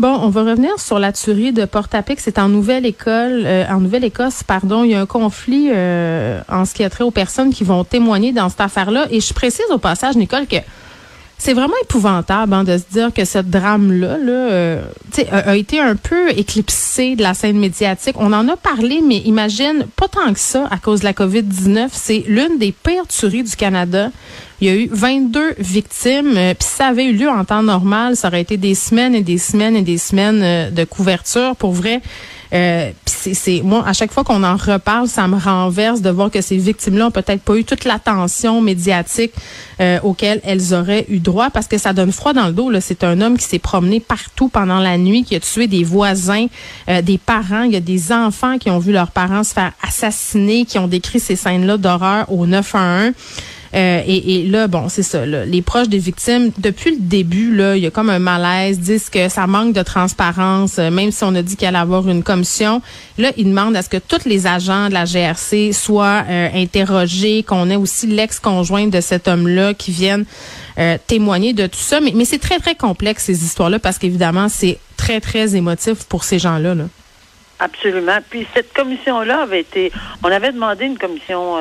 Bon, on va revenir sur la tuerie de Port-à-Pic. C'est en Nouvelle-École, euh, en Nouvelle-Écosse, pardon. Il y a un conflit euh, en ce qui a trait aux personnes qui vont témoigner dans cette affaire-là. Et je précise au passage, Nicole, que c'est vraiment épouvantable hein, de se dire que ce drame-là là, euh, a, a été un peu éclipsé de la scène médiatique. On en a parlé, mais imagine, pas tant que ça à cause de la COVID-19. C'est l'une des pires tueries du Canada. Il y a eu 22 victimes. euh, Puis ça avait eu lieu en temps normal, ça aurait été des semaines et des semaines et des semaines euh, de couverture. Pour vrai, euh, c'est, moi, à chaque fois qu'on en reparle, ça me renverse de voir que ces victimes-là ont peut-être pas eu toute l'attention médiatique euh, auquel elles auraient eu droit, parce que ça donne froid dans le dos. C'est un homme qui s'est promené partout pendant la nuit, qui a tué des voisins, euh, des parents. Il y a des enfants qui ont vu leurs parents se faire assassiner, qui ont décrit ces scènes-là d'horreur au 911. Euh, et, et là, bon, c'est ça. là, les proches des victimes, depuis le début, là, il y a comme un malaise, disent que ça manque de transparence, euh, même si on a dit qu'il allait avoir une commission. Là, ils demandent à ce que tous les agents de la GRC soient euh, interrogés, qu'on ait aussi l'ex-conjointe de cet homme-là qui vienne témoigner de tout ça. Mais, c'est très, très complexe, ces histoires-là, parce qu'évidemment, c'est très, très émotif pour ces gens-là. Là. Absolument. Puis cette commission-là avait été. On avait demandé une commission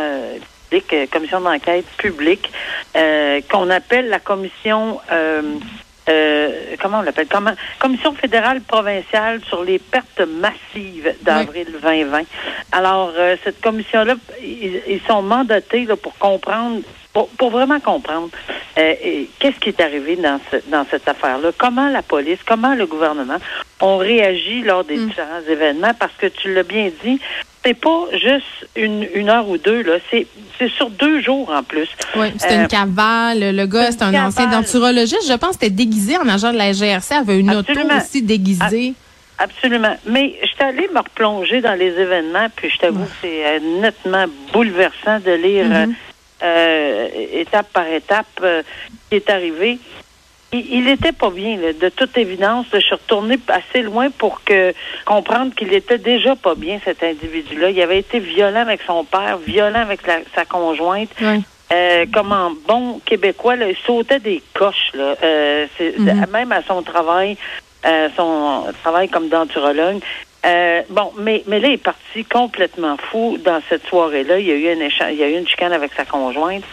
publique, euh, commission d'enquête publique, euh, qu'on appelle la commission. euh, euh, comment on l'appelle? Comment, Commission fédérale provinciale sur les pertes massives d'avril 2020. Alors, cette commission-là, ils, ils sont mandatés là, pour comprendre, pour, pour vraiment comprendre qu'est-ce qui est arrivé dans, ce- dans cette affaire-là, comment la police, comment le gouvernement ont réagi lors des différents événements, parce que tu l'as bien dit, c'est pas juste une, une heure ou deux, là, c'est c'est sur deux jours en plus. Oui, c'était Euh, une cavale. Le gars, c'est c'est un ancien denturologiste. Je pense que c'était déguisé en agent de la GRC. avait une Absolument. auto aussi déguisée. Absolument. Mais je suis allée me replonger dans les événements, puis je t'avoue que c'est euh, nettement bouleversant de lire euh, euh, étape par étape euh, ce qui est arrivé. Il, il était pas bien, là, de toute évidence. Je suis retournée assez loin pour que comprendre qu'il était déjà pas bien, cet individu-là. Il avait été violent avec son père, violent avec la- sa conjointe. Ouais. Euh, comme en bon québécois, là, il sautait des coches, là. Euh, c'est- Mhm. même à son travail, euh, son travail comme denturologue. Euh, bon, mais, mais là, il est parti complètement fou dans cette soirée-là. Il y a eu un échange, il y a eu une chicane avec sa conjointe.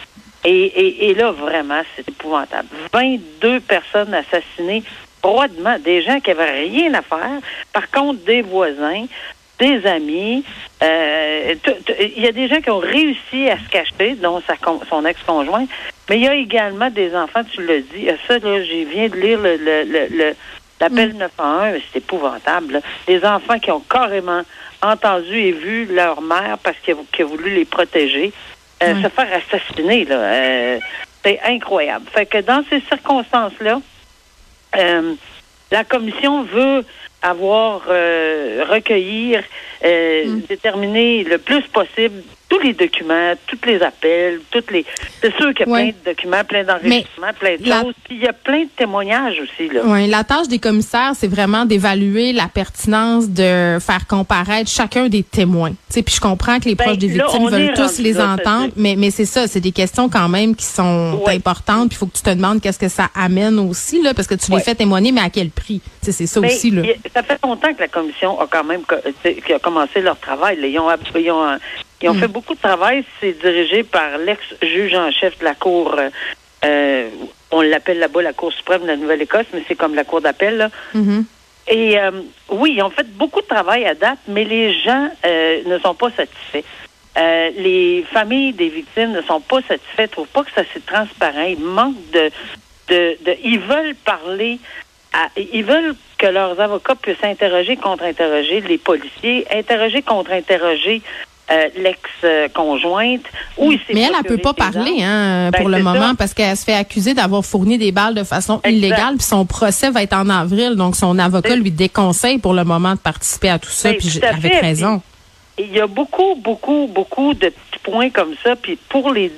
Et, et, et là, vraiment, c'est épouvantable. 22 personnes assassinées froidement, des gens qui avaient rien à faire. Par contre, des voisins, des amis. euh, Il y a des gens qui ont réussi à se cacher, dont sa, son ex-conjoint. Mais il y a également des enfants, tu l'as dit. Ça, là, je viens de lire le, le, le, le- l'appel 911, mais c'est épouvantable. là. Des enfants qui ont carrément entendu et vu leur mère parce qu'elle a, a voulu les protéger euh, Ouais. se faire assassiner. Là, Euh, c'est incroyable. Fait que dans ces circonstances-là, euh, la commission veut avoir euh, recueillir euh, Mm. déterminer le plus possible les documents, tous les appels, toutes les. C'est sûr qu'il y a Ouais. plein de documents, plein d'enregistrements, plein de la- choses. Puis il y a plein de témoignages aussi là. Oui, la tâche des commissaires, c'est vraiment d'évaluer la pertinence de faire comparaître chacun des témoins. Tu sais, puis je comprends que les Ben, proches des victimes veulent tous les là, entendre, mais mais c'est ça, c'est des questions quand même qui sont Ouais. importantes. Puis il faut que tu te demandes qu'est-ce que ça amène aussi là, parce que tu les fais témoigner, mais à quel prix? C'est ça Mais aussi là. ça fait longtemps que la commission a quand même qui a commencé leur travail. là. Ils ont, app- ils ont, ils ont Mm. fait beaucoup de travail. C'est dirigé par l'ex-juge en chef de la Cour. euh, euh, on l'appelle là-bas la Cour suprême de la Nouvelle-Écosse, mais c'est comme la Cour d'appel. là. Mhm. Et euh, oui, ils ont fait beaucoup de travail à date, mais les gens euh, ne sont pas satisfaits. Euh, les familles des victimes ne sont pas satisfaites, ne trouvent pas que ça c'est transparent. Ils manquent de, de, de- ils veulent parler, à, ils veulent que leurs avocats puissent interroger, contre-interroger les policiers, interroger, contre-interroger euh, l'ex-conjointe. Il Mais elle, elle procuré peut pas parler hein, Ben, pour le moment ça. parce qu'elle se fait accuser d'avoir fourni des balles de façon Exact. illégale. Puis son procès va être en avril, donc son avocat lui déconseille pour le moment de participer à tout ça. Ben, Puis avec fait. raison. Il y a beaucoup, beaucoup, beaucoup de petits points comme ça. Puis pour les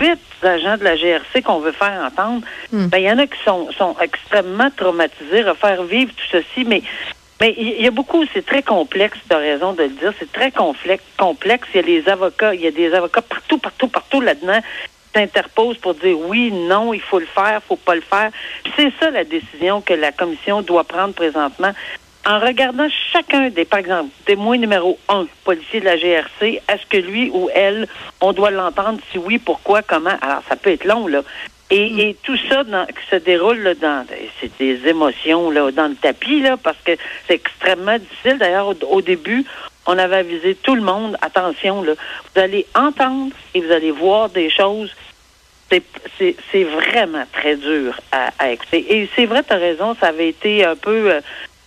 18 agents de la GRC qu'on veut faire entendre, Hmm. ben, il y en a qui sont, sont extrêmement traumatisés, refaire vivre tout ceci. Mais mais il y a beaucoup, c'est très complexe, tu as raison de le dire, c'est très complexe. Il y a des avocats, il y a des avocats partout, partout, partout là-dedans qui s'interposent pour dire oui, non, il faut le faire, il faut pas le faire. C'est ça la décision que la commission doit prendre présentement en regardant chacun des, par exemple, témoin numéro un, policier de la GRC, est-ce que lui ou elle, on doit l'entendre? Si oui, pourquoi, comment? Alors, ça peut être long, là. Et, et tout ça dans- qui se déroule là, dans c'est des émotions là dans le tapis là parce que c'est extrêmement difficile. D'ailleurs au, au début, on avait avisé tout le monde attention là, vous allez entendre et vous allez voir des choses c'est- c'est c'est vraiment très dur à, à écouter. Et c'est vrai, tu as raison, ça avait été un peu euh,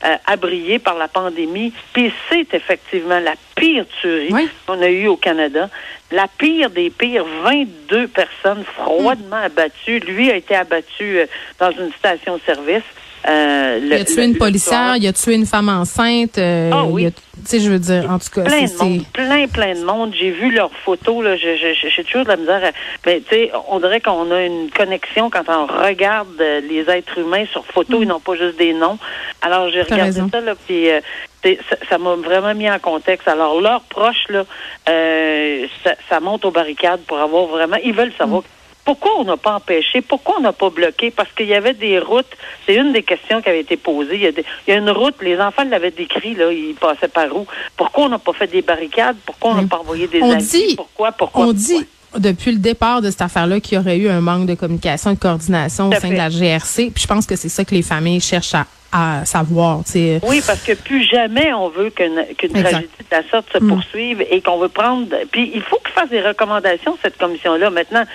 euh, par la pandémie. Puis c'est effectivement la pire tuerie Oui. qu'on a eue au Canada. La pire des pires, 22 personnes froidement abattues. Lui a été abattu euh, dans une station-service. Euh, Il a tué une policière, il a tué une femme enceinte. euh, Ah oui. Tu sais, je veux dire, en tout cas, plein c'est- de monde, plein, plein de monde. J'ai vu leurs photos, là. J'ai toujours de la misère. à- Mais, tu sais, on dirait qu'on a une connexion quand on regarde euh, les êtres humains sur photo et non pas juste des noms. Alors, j'ai. T'as regardé raison. ça, là, puis euh, ça- ça m'a vraiment mis en contexte. Alors, leurs proches, là, euh, ça, ça monte aux barricades pour avoir vraiment. Ils veulent savoir. Pourquoi on n'a pas empêché? Pourquoi on n'a pas bloqué? Parce qu'il y avait des routes. C'est une des questions qui avait été posée. Il y a, des- il y a une route, les enfants l'avaient décrit, là, ils passaient par où? Pourquoi on n'a pas fait des barricades? Pourquoi on n'a pas envoyé des On amis? dit- pourquoi? Pourquoi? On pourquoi? dit depuis le départ de cette affaire-là qu'il y aurait eu un manque de communication et de coordination au sein fait. de la GRC. Puis je pense que c'est ça que les familles cherchent à, à savoir. Oui, parce que plus jamais on veut qu'une tragédie de la sorte se Mm. poursuive et qu'on veut prendre. Puis il faut qu'il fasse des recommandations, cette commission-là. Maintenant,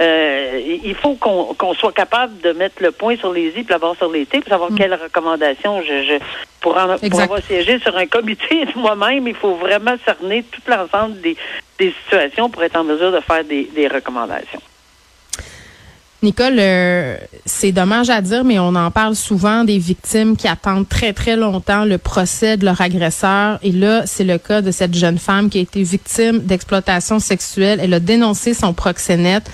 euh, il faut qu'on qu'on soit capable de mettre le point sur les i, puis la barre sur les t, puis savoir quelles recommandations je, je pour, en, pour Mm. Exact. avoir siégé sur un comité moi-même, il faut vraiment cerner tout l'ensemble des, des situations pour être en mesure de faire des, des recommandations. Nicole, euh, c'est dommage à dire, mais on en parle souvent des victimes qui attendent très, très longtemps le procès de leur agresseur. Et là, c'est le cas de cette jeune femme qui a été victime d'exploitation sexuelle. Elle a dénoncé son proxénète.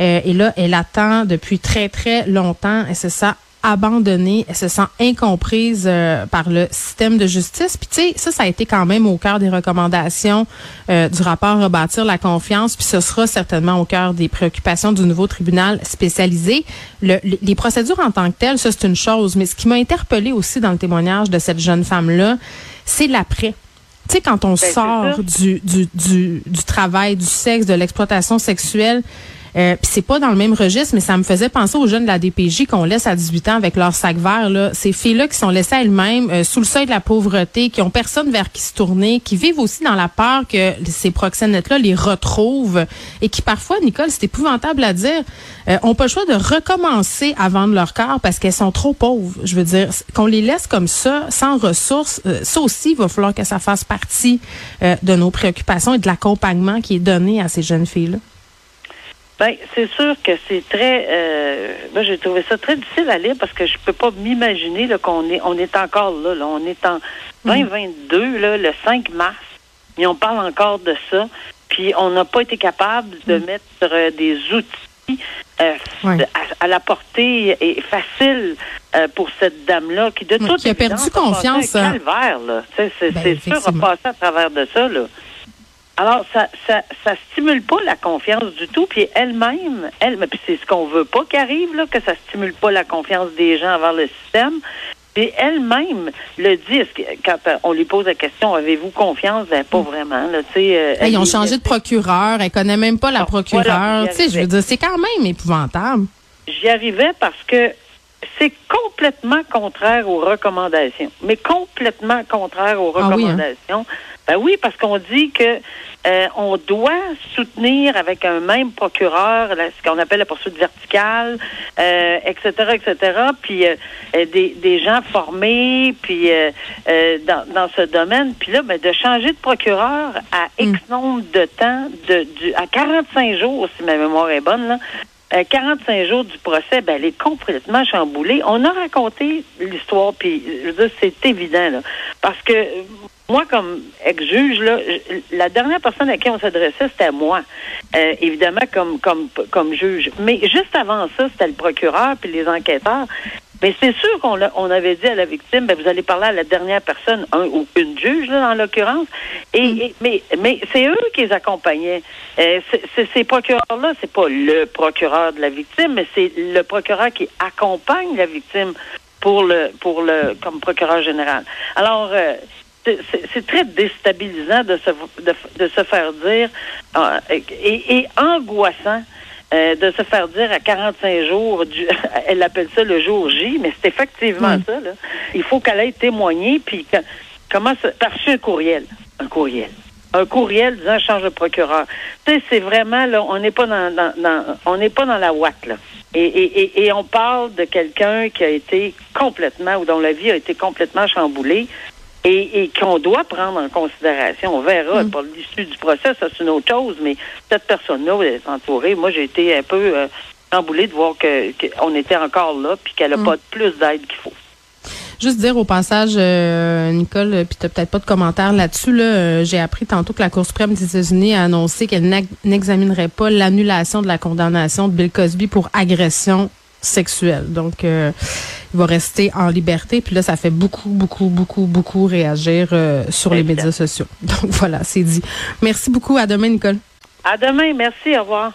Euh, et là, elle attend depuis très, très longtemps. Elle se sent abandonnée, elle se sent incomprise euh, par le système de justice. Puis tu sais, ça, ça a été quand même au cœur des recommandations euh, du rapport Rebâtir la confiance, puis ce sera certainement au cœur des préoccupations du nouveau tribunal spécialisé. Le- le- les procédures en tant que telles, ça c'est une chose, mais ce qui m'a interpellée aussi dans le témoignage de cette jeune femme-là, c'est l'après. Tu sais, quand on c'est sort ça. du, du, du, du travail, du sexe, de l'exploitation sexuelle, euh, puis c'est pas dans le même registre, mais ça me faisait penser aux jeunes de la DPJ qu'on laisse à 18 ans avec leur sac vert. Là. Ces filles-là qui sont laissées elles-mêmes, euh, sous le seuil de la pauvreté, qui ont personne vers qui se tourner, qui vivent aussi dans la peur que ces proxénètes-là les retrouvent et qui parfois, Nicole, c'est épouvantable à dire, euh, ont pas le choix de recommencer à vendre leur corps parce qu'elles sont trop pauvres. Je veux dire, qu'on les laisse comme ça, sans ressources, euh, ça aussi, il va falloir que ça fasse partie euh, de nos préoccupations et de l'accompagnement qui est donné à ces jeunes filles-là. Ben, c'est sûr que c'est très. Euh, moi, j'ai trouvé ça très difficile à lire parce que je peux pas m'imaginer qu'on est, on est encore là, là. On est en 2022, là, le 5 mars. Et on parle encore de ça. Puis on n'a pas été capable de mm. mettre euh, des outils euh, à, la portée et facile pour cette dame-là qui de toute qui a perdu confiance. Calvaire, là. C'est, ben, sûr, à passer à travers de ça, là. Alors, ça, ça, ça stimule pas la confiance du tout. Puis elle-même, elle, mais puis c'est ce qu'on veut pas qu'arrive, là, que ça stimule pas la confiance des gens envers le système. Et elle-même le dit, quand euh, on lui pose la question, avez-vous confiance? Ben, pas vraiment. Là, euh, ils ont changé de procureur, elle connaît même pas la procureure. je veux dire, c'est quand même épouvantable. J'y arrivais parce que c'est complètement contraire aux recommandations. Mais complètement contraire aux ah hein? Ben oui, parce qu'on dit que euh, on doit soutenir avec un même procureur ce qu'on appelle la poursuite verticale, euh, etc., etc. Puis euh, des, des gens formés, puis dans, dans ce domaine. Puis là, ben, de changer de procureur à X mm. nombre de temps, de, du, à 45 jours, si ma mémoire est bonne, là, 45 jours du procès, ben, elle est complètement chamboulée. On a raconté l'histoire, puis je veux dire, c'est évident, là, parce que moi, comme ex-juge, là, la dernière personne à qui on s'adressait, c'était moi, euh, évidemment, comme, comme, comme juge. Mais juste avant ça, c'était le procureur puis les enquêteurs. Mais c'est sûr qu'on on avait dit à la victime, ben, vous allez parler à la dernière personne, un ou une juge, là, en l'occurrence. Et, mm. mais mais c'est eux qui les accompagnaient. Euh, ces procureurs-là, c'est pas le procureur de la victime, mais c'est le procureur qui accompagne la victime pour le pour le comme procureur général. Alors euh, c'est très déstabilisant de se, de, se faire dire euh, et, angoissant euh, de se faire dire à 45 jours, du, elle appelle ça le jour J, mais c'est effectivement ça. Là. Il faut qu'elle aille témoigner, puis comment ça, par un courriel, un courriel, un courriel disant change de procureur. Tu sais, c'est vraiment là, on n'est pas dans, dans, on n'est pas dans la ouate là. Et, et, et, on parle de quelqu'un qui a été complètement ou dont la vie a été complètement chamboulée et, qu'on doit prendre en considération. On verra. Mm. Pour l'issue du procès, ça c'est une autre chose, mais cette personne-là est entourée. Moi, j'ai été un peu euh, emboulée de voir qu'on était encore là puis qu'elle n'a mm. pas plus d'aide qu'il faut. Juste dire au passage, euh, Nicole, euh, puis tu peut-être pas de commentaire là-dessus. Là, j'ai appris tantôt que la Cour suprême des États-Unis a annoncé qu'elle n'examinerait pas l'annulation de la condamnation de Bill Cosby pour agression sexuelle. Donc, il va rester en liberté. Puis là, ça fait beaucoup, beaucoup, beaucoup, beaucoup réagir euh, sur les médias sociaux. Donc voilà, c'est dit. Merci beaucoup. À demain, Nicole. À demain. Merci. Au revoir.